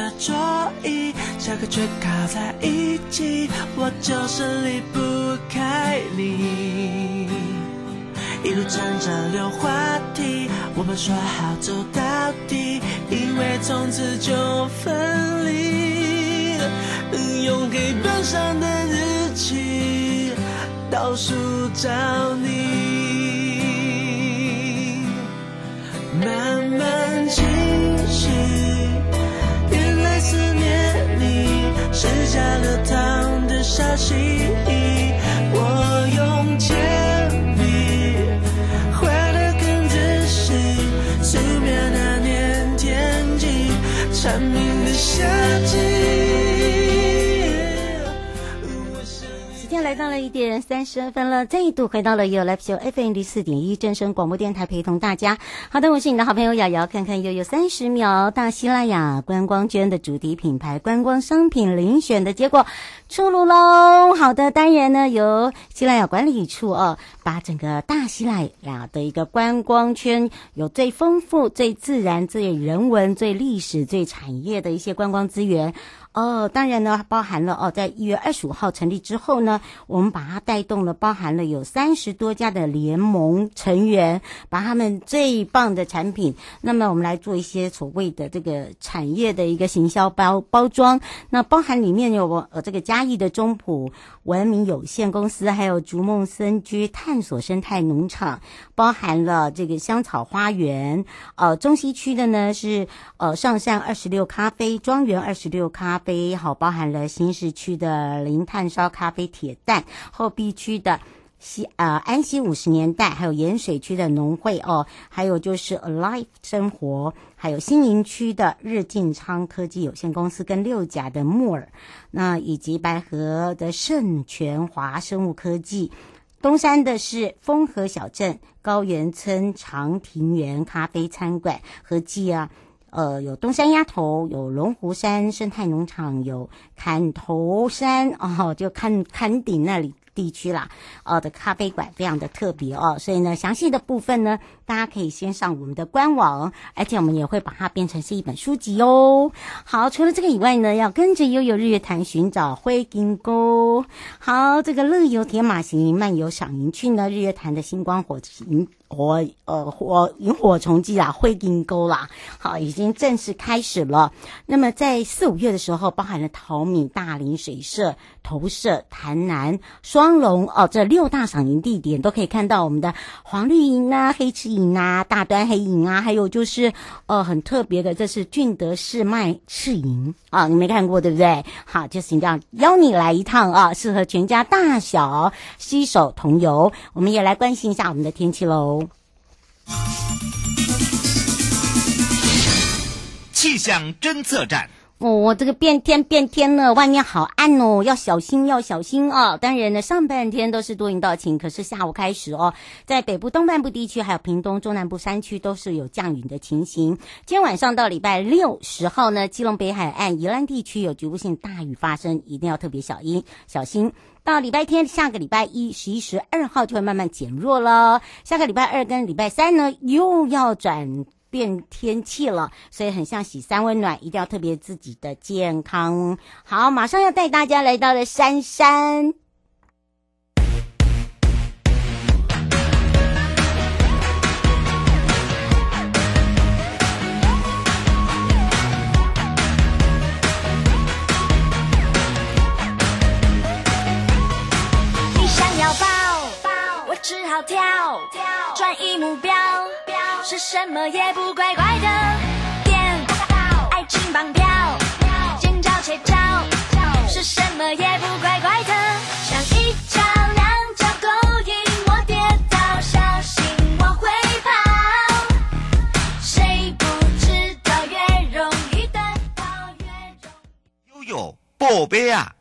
的桌椅，下课却靠在一起，我就是离不开你。一路站着聊话题，我们说好走到底，因为从此就分离。用黑板上的日期倒数找你。你是加了糖的消息。来到了一点三十二分了，再度回到了 You Live Show FM 零四点一正声广播电台，陪同大家。好的，我是你的好朋友瑶瑶，看看又有三十秒，大西拉雅观光圈的主题品牌观光商品遴选的结果出炉喽。好的，当然呢，由西拉雅管理处哦，把整个大西拉雅的一个观光圈有最丰富、最自然、最人文、最历史、最产业的一些观光资源。哦，当然呢，包含了哦，在一月二十五号成立之后呢，我们把它带动了，包含了有三十多家的联盟成员，把他们最棒的产品，那么我们来做一些所谓的这个产业的一个行销包包装。那包含里面有我呃这个嘉义的中普文明有限公司，还有逐梦森居探索生态农场，包含了这个香草花园。呃，中西区的呢是呃上善二十六咖啡庄园二十六咖啡。好，包含了新市区的零碳烧咖啡铁蛋，后壁区的西呃安溪五十年代，还有盐水区的农会哦，还有就是 Alive 生活，还有新营区的日进昌科技有限公司跟六甲的木耳，那以及白河的盛全华生物科技，东山的是丰和小镇高原村长庭园咖啡餐馆合计啊。呃，有东山鸭头，有龙湖山生态农场，有坎头山哦，就坎坎顶那里地区啦，呃的咖啡馆非常的特别哦，所以呢，详细的部分呢，大家可以先上我们的官网，而且我们也会把它变成是一本书籍哦。好，除了这个以外呢，要跟着悠悠日月潭寻找灰金沟。好，这个乐游铁马行漫游赏银趣呢，日月潭的星光火营。火呃火萤火虫季啦，灰金沟啦，好，已经正式开始了。那么在四五月的时候，包含了桃米、大林水社、投射、潭南、双龙哦，这六大赏萤地点都可以看到我们的黄绿萤啊、黑翅萤啊、大端黑萤啊，还有就是呃很特别的，这是俊德市麦赤萤啊，你没看过对不对？好，就是这样邀你来一趟啊，适合全家大小携手同游。我们也来关心一下我们的天气喽。气象侦测站，哦，这个变天变天了，外面好暗哦，要小心要小心哦。当然呢，上半天都是多云到晴，可是下午开始哦，在北部东半部地区还有屏东中南部山区都是有降雨的情形。今天晚上到礼拜六十号呢，基隆北海岸宜兰地区有局部性大雨发生，一定要特别小心小心。到礼拜天，下个礼拜一十一十二号就会慢慢减弱了。下个礼拜二跟礼拜三呢，又要转。变天气了，所以很像洗三温暖，一定要特别自己的健康。好，马上要带大家来到了山山。什么也不乖乖的，电，爱情绑票，尖叫切叫，是什么也不乖乖的，像一脚两脚勾引我跌倒，小心我会跑，谁不知道越容易得到越容易。悠悠，宝贝啊！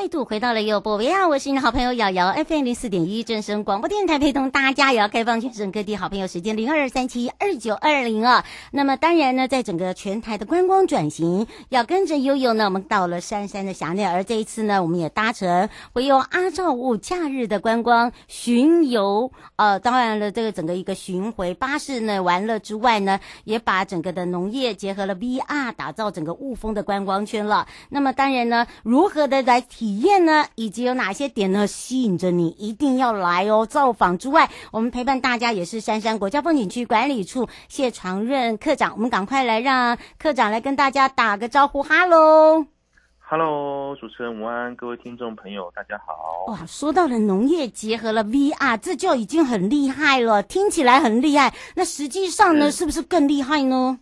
再度回到了优播维亚，我是你的好朋友瑶瑶，FM 零四点一正声广播电台，陪同大家也要开放全省各地好朋友时间零二三七二九二零啊。那么当然呢，在整个全台的观光转型，要跟着悠悠呢，我们到了山山的峡内，而这一次呢，我们也搭乘会有阿照雾假日的观光巡游，呃，当然了，这个整个一个巡回巴士呢，完了之外呢，也把整个的农业结合了 VR，打造整个雾峰的观光圈了。那么当然呢，如何的来体体验呢，以及有哪些点呢吸引着你一定要来哦？造访之外，我们陪伴大家也是杉山国家风景区管理处谢长任课长，我们赶快来让课长来跟大家打个招呼，哈喽，哈喽，主持人吴安，各位听众朋友，大家好。哇，说到了农业结合了 VR，这就已经很厉害了，听起来很厉害，那实际上呢，是，是不是更厉害呢？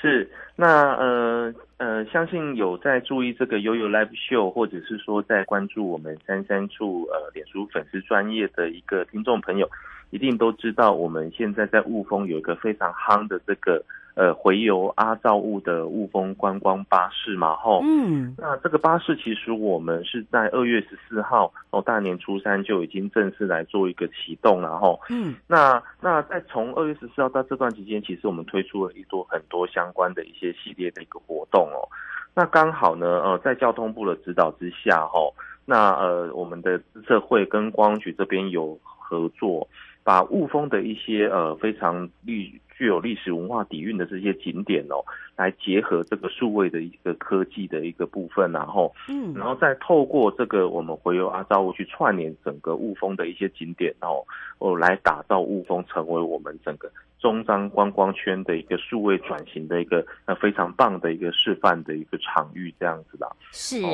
是，那呃。呃，相信有在注意这个悠悠 Live Show，或者是说在关注我们三三处呃脸书粉丝专业的一个听众朋友，一定都知道我们现在在雾峰有一个非常夯的这个。呃，回游阿造物的雾峰观光巴士嘛，吼，嗯，那这个巴士其实我们是在二月十四号哦，大年初三就已经正式来做一个启动了，吼，嗯，那那在从二月十四号到这段期间，其实我们推出了一多很多相关的一些系列的一个活动哦，那刚好呢，呃，在交通部的指导之下，吼，那呃，我们的资策会跟观光局这边有合作，把雾峰的一些呃非常绿。具有历史文化底蕴的这些景点哦，来结合这个数位的一个科技的一个部分，然后，嗯，然后再透过这个我们回游阿罩雾去串联整个雾峰的一些景点，哦哦，来打造雾峰成为我们整个中彰观光圈的一个数位转型的一个呃非常棒的一个示范的一个场域，这样子的，是。哦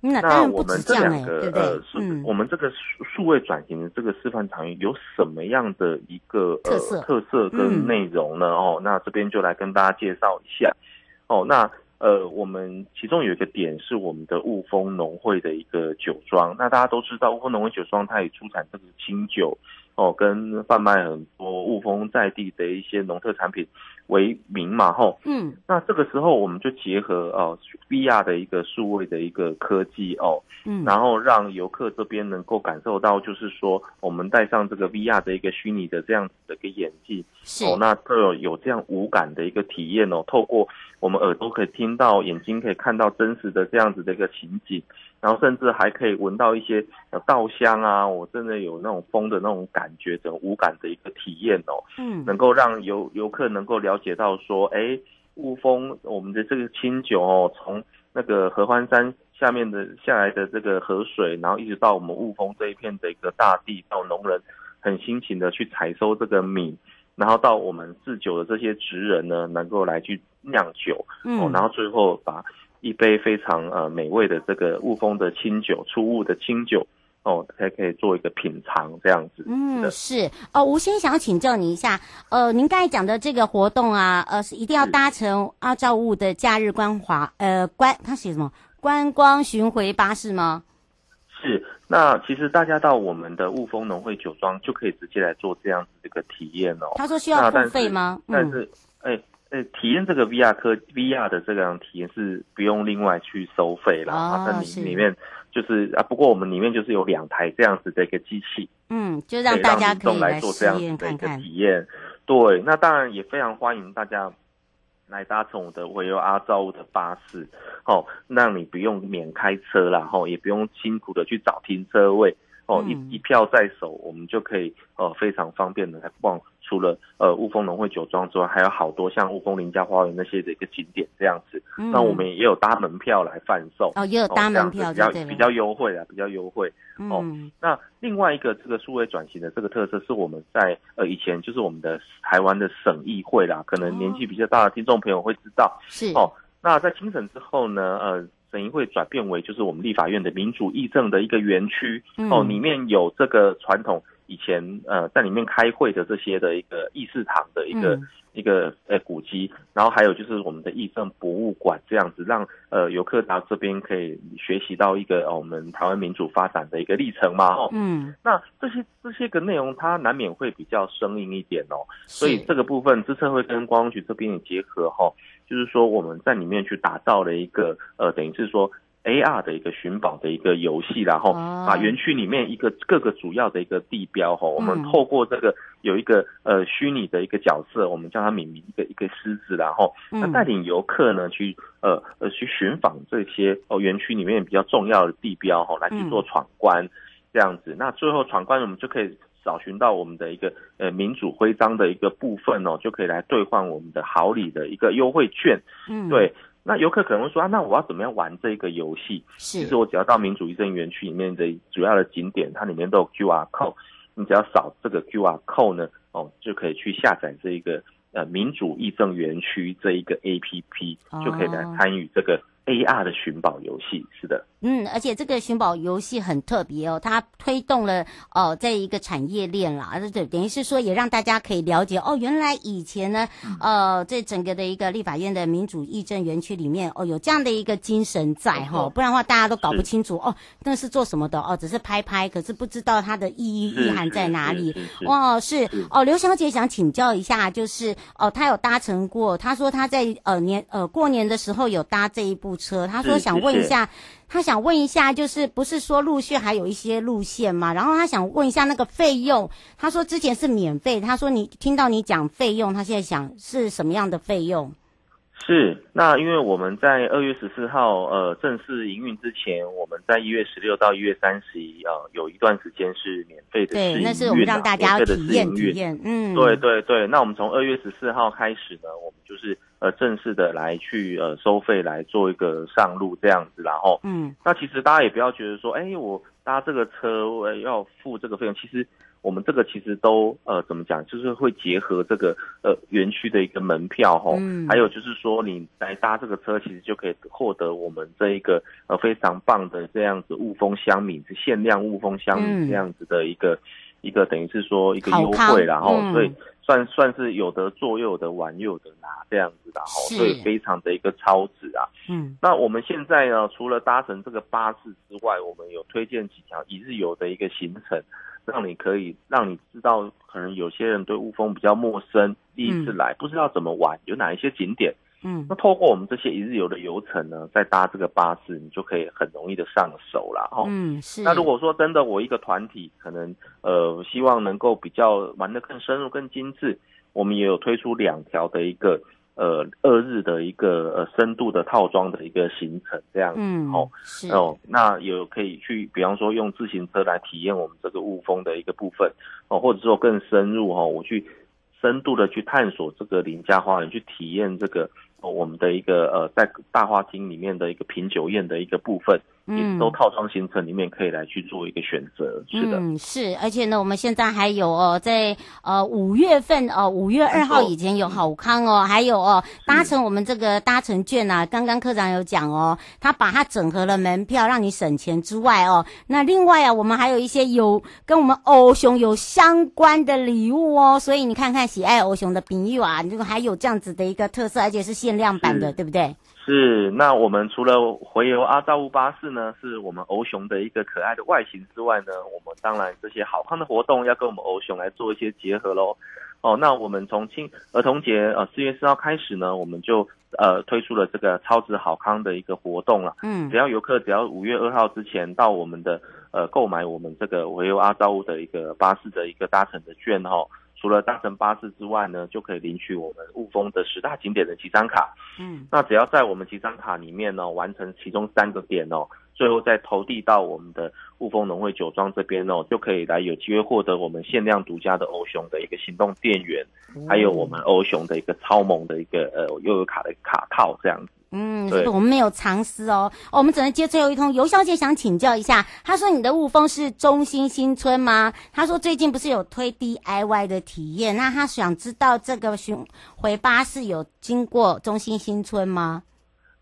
那我们这两个呃，数、嗯、我们这个数数位转型的这个示范场域有什么样的一个呃特色跟内容呢？哦，那这边就来跟大家介绍一下。哦，那呃，我们其中有一个点是我们的雾峰农会的一个酒庄。那大家都知道，雾峰农会酒庄它也出产这个清酒哦，跟贩卖很多雾峰在地的一些农特产品。为名嘛，吼，嗯，那这个时候我们就结合哦，VR 的一个数位的一个科技哦，嗯，然后让游客这边能够感受到，就是说我们戴上这个 VR 的一个虚拟的这样子的一个眼镜，是。哦，那这有有这样无感的一个体验哦，透过我们耳朵可以听到，眼睛可以看到真实的这样子的一个情景。然后甚至还可以闻到一些呃稻香啊，我真的有那种风的那种感觉，整个无感的一个体验哦，嗯，能够让游游客能够了解到说，哎，雾峰我们的这个清酒哦，从那个合欢山下面的下来的这个河水，然后一直到我们雾峰这一片的一个大地，到农人很辛勤的去采收这个米，然后到我们制酒的这些职人呢，能够来去酿酒，嗯，哦，然后最后把。一杯非常呃美味的这个雾峰的清酒，初雾的清酒哦，才可以做一个品尝这样子。嗯，是哦。吴先想要请教你一下，呃，您刚才讲的这个活动啊，呃，是一定要搭乘阿照雾的假日观华呃观，他写什么观光巡回巴士吗？是那其实大家到我们的雾峰农会酒庄就可以直接来做这样子的一个体验哦。他说需要付费吗？但是，哎、嗯。呃，体验这个 VR 科 VR 的这个样体验是不用另外去收费了，哦、它里里面就是啊，不过我们里面就是有两台这样子的一个机器，嗯，就让大家可以来做这样子的一个体验。对，那当然也非常欢迎大家来搭乘我的唯有阿造物的巴士，哦，让你不用免开车啦，吼、哦，也不用辛苦的去找停车位，哦，嗯、一一票在手，我们就可以呃非常方便的来逛。除了呃雾峰农会酒庄之外，还有好多像雾峰林家花园那些的一个景点这样子。嗯、那我们也有搭门票来贩售哦，也有搭门票，比较比较优惠啊，比较优惠。哦，嗯、那另外一个这个数位转型的这个特色是我们在呃以前就是我们的台湾的省议会啦，可能年纪比较大的听众朋友会知道。是哦，那在清审之后呢，呃，省议会转变为就是我们立法院的民主议政的一个园区。嗯、哦，里面有这个传统。以前呃在里面开会的这些的一个议事堂的一个、嗯、一个呃古迹，然后还有就是我们的议政博物馆这样子，让呃游客到这边可以学习到一个、哦、我们台湾民主发展的一个历程嘛哦，嗯，那这些这些个内容它难免会比较生硬一点哦，所以这个部分支策会跟观光局这边也结合哈、哦，就是说我们在里面去打造了一个呃等于是说。AR 的一个寻宝的一个游戏，然后把园区里面一个各个主要的一个地标哈，我们透过这个有一个呃虚拟的一个角色，我们叫它敏敏一个一个狮子，然后那带领游客呢去呃呃去寻访这些哦园区里面比较重要的地标哈，来去做闯关这样子。那最后闯关我们就可以找寻到我们的一个呃民主徽章的一个部分哦，就可以来兑换我们的好礼的一个优惠券。嗯，对。那游客可能会说啊，那我要怎么样玩这个游戏？其实我只要到民主议政园区里面的主要的景点，它里面都有 QR code，你只要扫这个 QR code 呢，哦，就可以去下载这一个呃民主议政园区这一个 APP，就可以来参与这个 AR 的寻宝游戏。是的。嗯，而且这个寻宝游戏很特别哦，它推动了哦，这一个产业链啦，对，等于是说也让大家可以了解哦，原来以前呢，呃，这整个的一个立法院的民主议政园区里面哦，有这样的一个精神在哈、哦，不然的话大家都搞不清楚哦，那是做什么的哦，只是拍拍，可是不知道它的意义意涵在哪里。哇，是哦，刘小姐想请教一下，就是哦，她有搭乘过，她说她在呃年呃过年的时候有搭这一部车，他说想问一下。他想问一下，就是不是说陆续还有一些路线吗？然后他想问一下那个费用。他说之前是免费，他说你听到你讲费用，他现在想是什么样的费用？是，那因为我们在二月十四号呃正式营运之前，我们在一月十六到一月三十一呃有一段时间是免费的试营运，对，那是我们让大家体验体验。嗯，对对对。那我们从二月十四号开始呢，我们就是呃正式的来去呃收费来做一个上路这样子，然后嗯，那其实大家也不要觉得说，哎，我搭这个车我要付这个费用，其实。我们这个其实都呃怎么讲，就是会结合这个呃园区的一个门票哈，嗯、还有就是说你来搭这个车，其实就可以获得我们这一个呃非常棒的这样子雾峰香米，是限量雾峰香米这样子的一个、嗯、一个等于是说一个优惠，然后所以算算是有的坐又有得玩又有得拿这样子的，然后所以非常的一个超值啊。嗯，那我们现在呢，除了搭乘这个巴士之外，我们有推荐几条一日游的一个行程。让你可以让你知道，可能有些人对雾峰比较陌生，第一次来不知道怎么玩，有哪一些景点。嗯，那透过我们这些一日游的游程呢，再搭这个巴士，你就可以很容易的上手了。哦，嗯，是。那如果说真的我一个团体，可能呃希望能够比较玩的更深入、更精致，我们也有推出两条的一个。呃，二日的一个呃深度的套装的一个行程，这样子，嗯，哦，哦，那有可以去，比方说用自行车来体验我们这个雾峰的一个部分，哦，或者说更深入哈，我去深度的去探索这个林家花园，去体验这个。我们的一个呃，在大花厅里面的一个品酒宴的一个部分，嗯，也都套装行程里面可以来去做一个选择。是的，嗯，是，而且呢，我们现在还有哦，在呃五月份哦，五月二号以前有好康哦，还有哦，搭乘我们这个搭乘券啊，刚刚科长有讲哦，他把它整合了门票让你省钱之外哦，那另外啊，我们还有一些有跟我们欧熊有相关的礼物哦，所以你看看喜爱欧熊的朋友啊，这个还有这样子的一个特色，而且是限。量版的，对不对？是，那我们除了回游阿造雾巴士呢，是我们欧熊的一个可爱的外形之外呢，我们当然这些好康的活动要跟我们欧熊来做一些结合喽。哦，那我们从青儿童节呃四月四号开始呢，我们就呃推出了这个超值好康的一个活动了。嗯，只要游客只要五月二号之前到我们的呃购买我们这个回游阿造雾的一个巴士的一个搭乘的券哈。除了搭乘巴士之外呢，就可以领取我们雾峰的十大景点的集章卡。嗯，那只要在我们集章卡里面呢，完成其中三个点哦，最后再投递到我们的雾峰农会酒庄这边哦，就可以来有机会获得我们限量独家的欧熊的一个行动电源，还有我们欧熊的一个超萌的一个呃悠游卡的卡套这样子。嗯，是我们没有藏私哦，我们只能接最后一通。尤小姐想请教一下，她说你的雾峰是中心新村吗？她说最近不是有推 DIY 的体验，那她想知道这个巡回巴士有经过中心新村吗？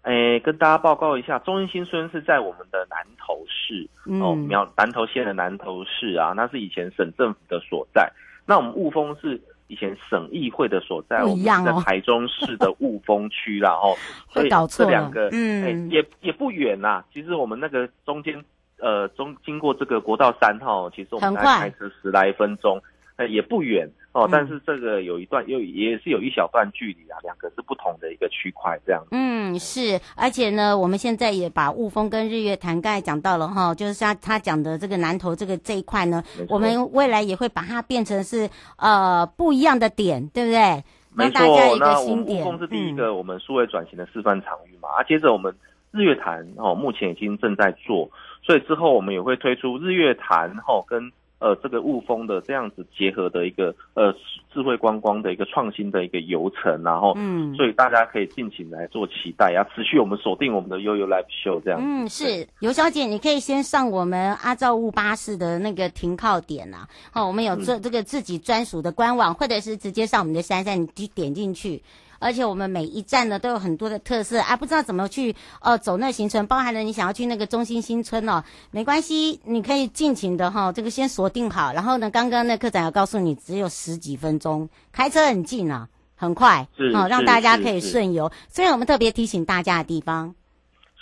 诶，跟大家报告一下，中英新村是在我们的南投市、嗯、哦，苗南投县的南投市啊，那是以前省政府的所在。那我们雾峰是。以前省议会的所在，我们在台中市的雾峰区啦，哦，所以这两个，嗯，欸、也也不远呐。其实我们那个中间，呃，中经过这个国道三号，其实我们大概开车十来分钟。呃，也不远哦，但是这个有一段又也是有一小段距离啊，两个是不同的一个区块这样子。嗯，是，而且呢，我们现在也把雾峰跟日月潭刚才讲到了哈，就是像他讲的这个南投这个这一块呢，我们未来也会把它变成是呃不一样的点，对不对？没错，那我们雾峰是第一个我们数位转型的示范场域嘛，嗯、啊，接着我们日月潭哦，目前已经正在做，所以之后我们也会推出日月潭哦跟。呃，这个雾峰的这样子结合的一个呃智慧观光的一个创新的一个游程，然后嗯，所以大家可以尽情来做期待，要持续我们锁定我们的悠悠 Live Show 这样。嗯，是尤小姐，你可以先上我们阿造雾巴士的那个停靠点呐、啊，好，我们有这这个自己专属的官网，或者是直接上我们的珊珊，你点进去。而且我们每一站呢都有很多的特色啊，不知道怎么去呃走那个行程，包含了你想要去那个中心新村哦，没关系，你可以尽情的哈、哦，这个先锁定好。然后呢，刚刚那科长要告诉你，只有十几分钟，开车很近啊，很快，好、哦、让大家可以顺游。所以我们特别提醒大家的地方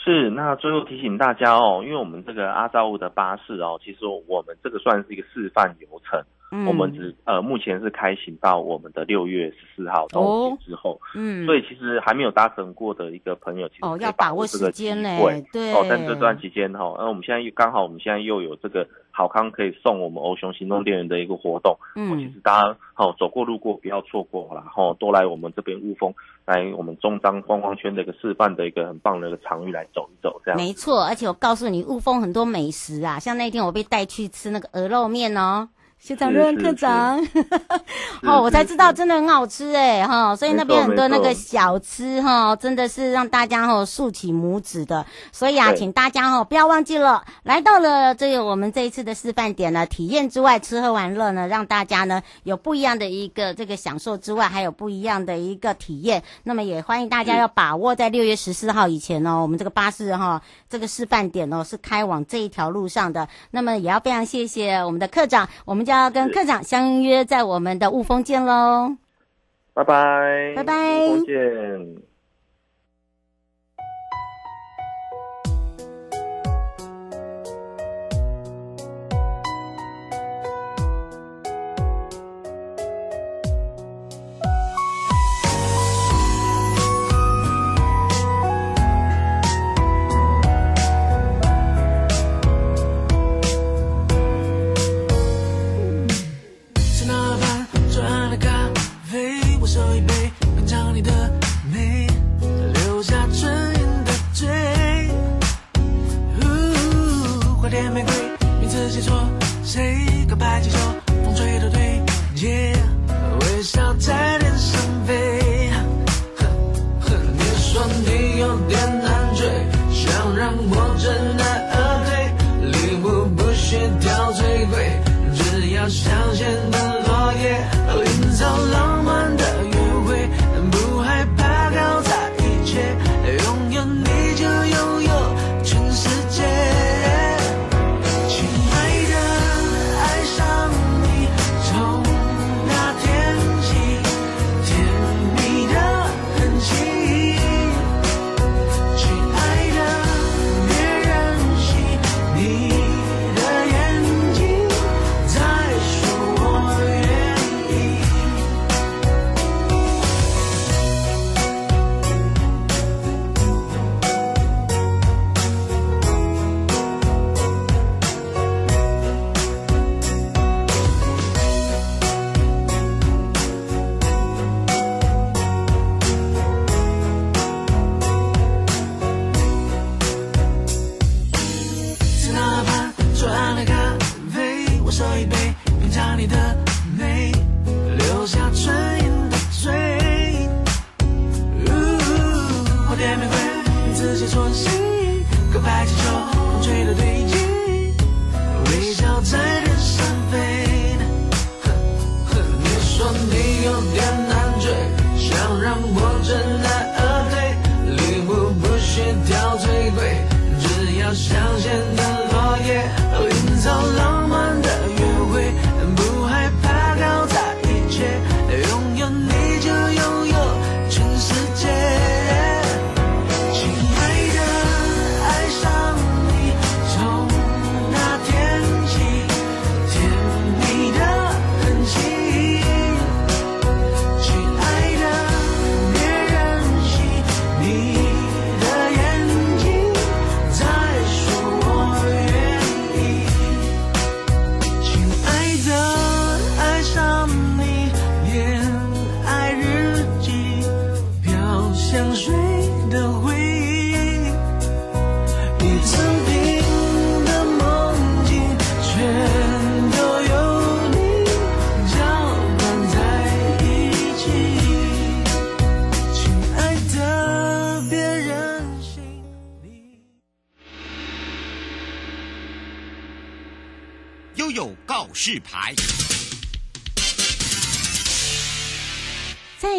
是，那最后提醒大家哦，因为我们这个阿扎乌的巴士哦，其实我们这个算是一个示范流程。嗯、我们只呃目前是开行到我们的六月十四号冬节之后，嗯，所以其实还没有搭乘过的一个朋友，其实可以把握这个机会，哦，要把握时间嘞，对，哦，但这段期间哈，那我们现在又刚好我们现在又有这个好康可以送我们欧熊行动电源的一个活动，嗯，其实大家好走过路过不要错过了，然后多来我们这边雾峰，来我们中彰观光圈的一个示范的一个很棒的一个场域来走一走，这样没错，而且我告诉你雾峰很多美食啊，像那天我被带去吃那个鹅肉面哦。学长任科长，哦，我才知道真的很好吃哎哈，所以那边很多那个小吃哈，真的是让大家哈竖起拇指的。所以啊，请大家哈不要忘记了，来到了这个我们这一次的示范点呢，体验之外，吃喝玩乐呢，让大家呢有不一样的一个这个享受之外，还有不一样的一个体验。那么也欢迎大家要把握在六月十四号以前哦，我们这个巴士哈这个示范点哦是开往这一条路上的。那么也要非常谢谢我们的科长，我们要跟科长相约在我们的雾峰见喽，拜拜，拜拜，雾峰见。告白气球，风吹的对街，牌，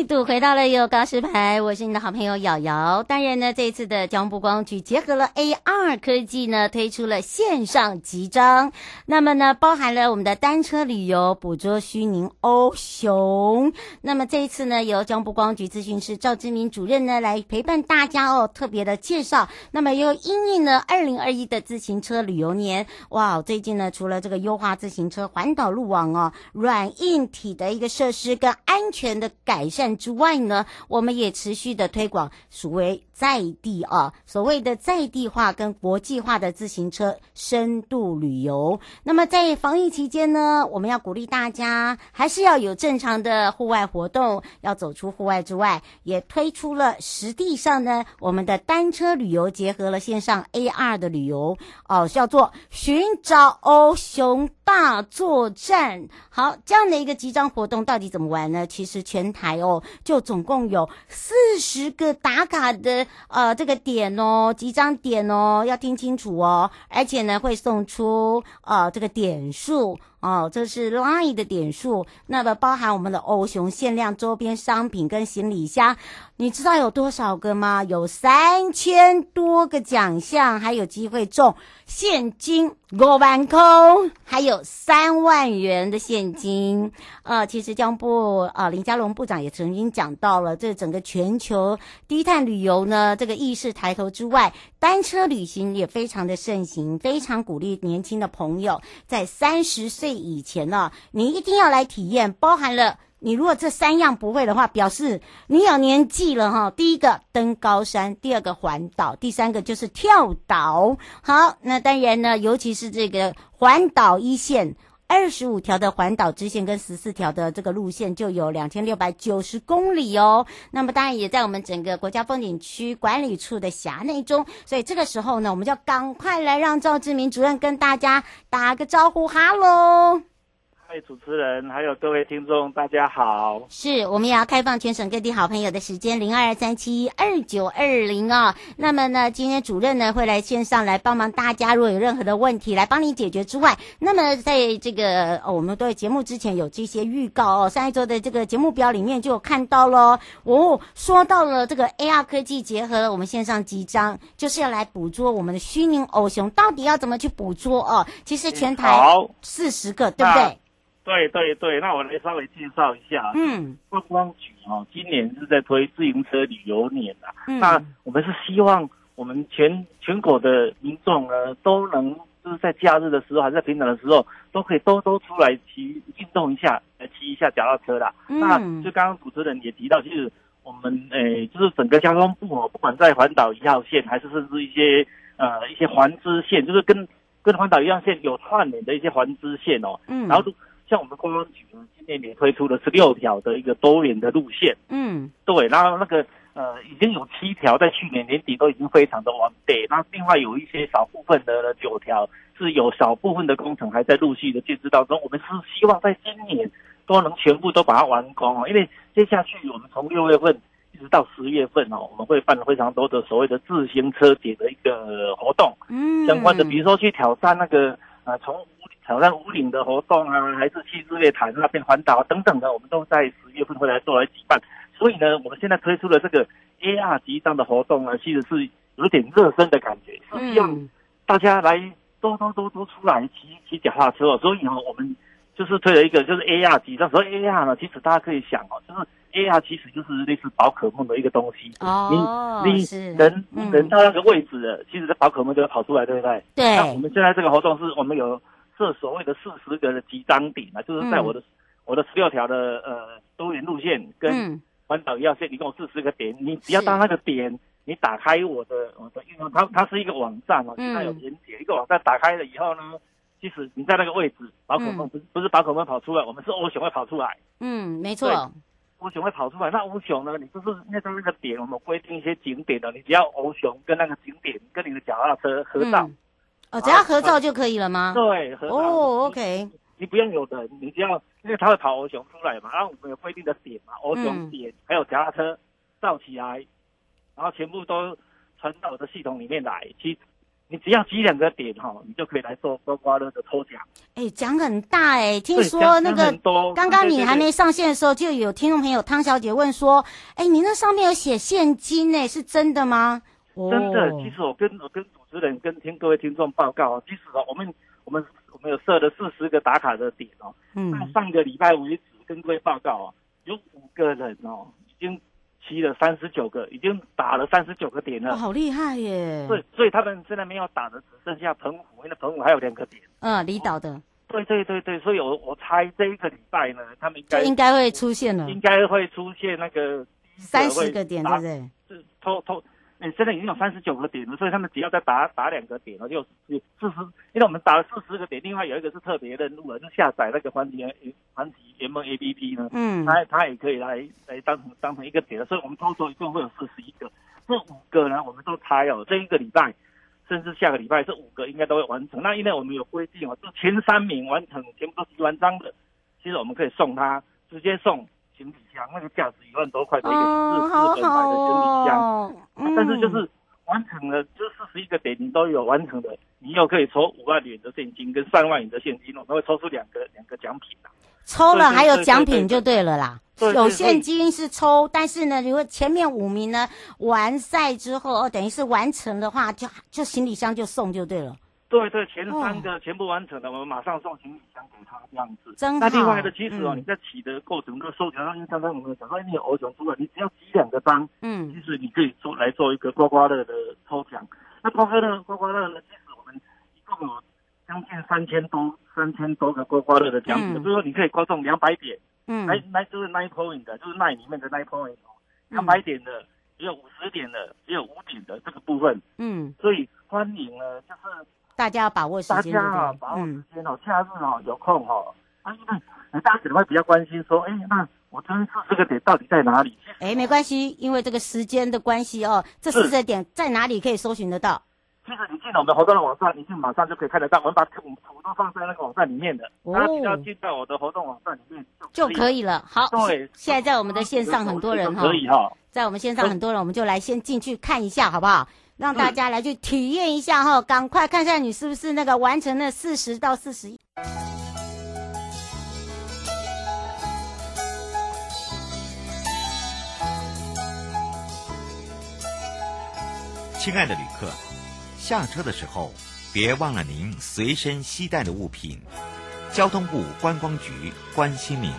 度回到了悠悠告示牌，我是你的好朋友瑶瑶。当然呢，这一次的交通部光局结合了 AR 科技呢，推出了线上集章。那么呢，包含了我们的单车旅游，捕捉虚拟欧熊。那么这一次呢，由交通部光局咨询师赵志明主任呢来陪伴大家哦，特别的介绍。那么又因应了二零二一的自行车旅游年，哇，最近呢，除了这个优化自行车环岛路网哦，软硬体的一个设施跟安全的改善之外呢，我们也持续的推广所谓在地啊，所谓的在地化跟国际化的自行车深度旅游。那么在防疫期间呢，我们要鼓励大家还是要有正常的户外活动，要走出户外之外，也推出了实地上呢，我们的单车旅游结合了线上 AR 的旅游哦，叫做寻找欧熊大作战。好，这样的一个集章活动到底怎么玩呢？其实全台。哦，就总共有四十个打卡的呃这个点哦，几张点哦，要听清楚哦，而且呢会送出呃这个点数。哦，这是 LINE 的点数，那么包含我们的欧熊限量周边商品跟行李箱，你知道有多少个吗？有三千多个奖项，还有机会中现金五万空，还有三万元的现金。呃，其实江部呃林佳龙部长也曾经讲到了，这整个全球低碳旅游呢，这个意识抬头之外，单车旅行也非常的盛行，非常鼓励年轻的朋友在三十岁。以前呢，你一定要来体验，包含了你如果这三样不会的话，表示你有年纪了哈。第一个登高山，第二个环岛，第三个就是跳岛。好，那当然呢，尤其是这个环岛一线，二十五条的环岛支线跟十四条的这个路线，就有两千六百九十公里哦。那么当然也在我们整个国家风景区管理处的辖内中，所以这个时候呢，我们就赶快来让赵志明主任跟大家打个招呼，哈喽。主持人还有各位听众，大家好。是，我们也要开放全省各地好朋友的时间，零二三七二九二零哦。那么呢，今天主任呢会来线上来帮忙大家，如果有任何的问题来帮你解决之外，那么在这个、哦、我们对节目之前有这些预告哦，上一周的这个节目表里面就有看到喽。哦，说到了这个 AR 科技结合了我们线上集章，就是要来捕捉我们的虚拟偶熊，到底要怎么去捕捉哦？其实全台四十个，对不对？对对对，那我来稍微介绍一下。嗯，观光局哦，今年是在推自行车旅游年啊。嗯，那我们是希望我们全全国的民众呢，都能就是在假日的时候，还是在平常的时候，都可以都都出来骑运动一下，来骑一下脚踏车啦。嗯，那就刚刚主持人也提到，就是我们诶，就是整个交通部哦，不管在环岛一号线，还是甚至一些呃一些环支线，就是跟跟环岛一号线有串联的一些环支线哦。嗯，然后都。像我们公安局今年也推出了十六条的一个多元的路线，嗯，对，然后那个呃，已经有七条在去年年底都已经非常的完备，那另外有一些少部分的九条是有少部分的工程还在陆续的建设当中。我们是希望在今年都能全部都把它完工哦，因为接下去我们从六月份一直到十月份哦，我们会办非常多的所谓的自行车节的一个活动，嗯，相关的比如说去挑战那个呃从挑战五岭的活动啊，还是去日月潭那边环岛等等的，我们都在十月份会来做来举办。所以呢，我们现在推出了这个 AR 级上的活动呢，其实是有点热身的感觉，是希望大家来多多多多出来骑骑脚踏车。所以呢，我们就是推了一个就是 AR 级。那所以 AR 呢，其实大家可以想哦，就是 AR 其实就是类似宝可梦的一个东西。哦，你你人人到那个位置了，其实这宝可梦就会跑出来，对不对？对。那我们现在这个活动是我们有设所谓的四十个的集章点啊，就是在我的我的十六条的呃多元路线跟。环岛一号线，一共四十个点，你只要到那个点，你打开我的我的运动，它它是一个网站哦，它有连接、嗯、一个网站，打开了以后呢，即使你在那个位置，宝可梦不是不是宝可梦跑出来，我们是欧熊会跑出来。嗯，没错，欧熊会跑出来。那欧熊呢，你就是那在那个点，我们规定一些景点的，你只要欧熊跟那个景点跟你的脚踏车合照，嗯、哦，只要合照就可以了吗？对，合照。哦，OK。你不用有人，你只要因为他会跑欧熊出来嘛，然后我们有规定的点嘛，欧熊点、嗯、还有脚踏车照起来，然后全部都传到我的系统里面来。其实你只要集两个点哈，你就可以来做刮刮乐的抽奖。哎，奖很大哎，听说那个刚刚你还没上线的时候，就有听众朋友汤小姐问说，哎，你那上面有写现金哎，是真的吗？真的，其实我跟我跟主持人跟听各位听众报告，其实哦，我们我们。我们有设了四十个打卡的点哦，嗯，那上个礼拜为止跟各位报告啊，有五个人哦，已经骑了三十九个，已经打了三十九个点了，哦，好厉害耶！对，所以他们现在没有打的只剩下澎湖，因为澎湖还有两个点，嗯，离岛的，哦，对对对对，所以我我猜这一个礼拜呢，他们应该应该会出现了，应该会出现那个三十个点，对不对？是偷偷。欸、现在已经有三十九个点了，所以他们只要再打打两个点了，就四十。因为我们打了四十个点，另外有一个是特别任务了，就下载那个环体环体联盟 A P P 呢，嗯，他他也可以来来当成当成一个点了，所以我们操作一共会有四十一个。这五个呢，我们都猜哦，这一个礼拜甚至下个礼拜这五个应该都会完成。那因为我们有规定哦，就前三名完成全部都是完章的，其实我们可以送他直接送。行李箱那个价值一万多块的一个日日本买的行李箱，但是就是完成了，就四十一个点你都有完成的，你又可以抽五万元的现金跟三万元的现金，我们会抽出两个两个奖品的。抽了还有奖品就对了啦，有现金是抽，但是呢，如果前面五名呢完赛之后哦，等于是完成的话，就就行李箱就送就对了。对对，前三个全部完成了，哦、我们马上送行李箱给他这样子。真。那另外的其实哦，嗯、你在起的过程中收奖，因为刚刚我们讲说，你有欧熊出来，你只要集两个章，嗯，其实你可以做来做一个刮刮乐的抽奖。那刮刮乐刮刮乐呢，其实我们一共有将近三千多三千多个刮刮乐的奖品，比如、嗯、说你可以刮中两百点，嗯，来来就是 nine point 的，就是 nine 里面的 nine point 哦，两百点的，也有五十点的，也有五点的这个部分，嗯，所以欢迎呢，就是。大家要把握时间，大家啊，把握时间哦，假日哦，有空哦。啊，因为大家可能会比较关心说，哎，那我这四十个点到底在哪里？哎，没关系，因为这个时间的关系哦，这四十个点在哪里可以搜寻得到？其实你进了我们活动的网站，你就马上就可以看得到。我们把图图都放在那个网站里面的，大家只要进到我的活动网站里面就可以了。好，对，现在在我们的线上很多人哈，可以哈，在我们线上很多人，我们就来先进去看一下，好不好？让大家来去体验一下哈，赶快看一下你是不是那个完成了四十到四十一。亲爱的旅客，下车的时候别忘了您随身携带的物品。交通部观光局关心您。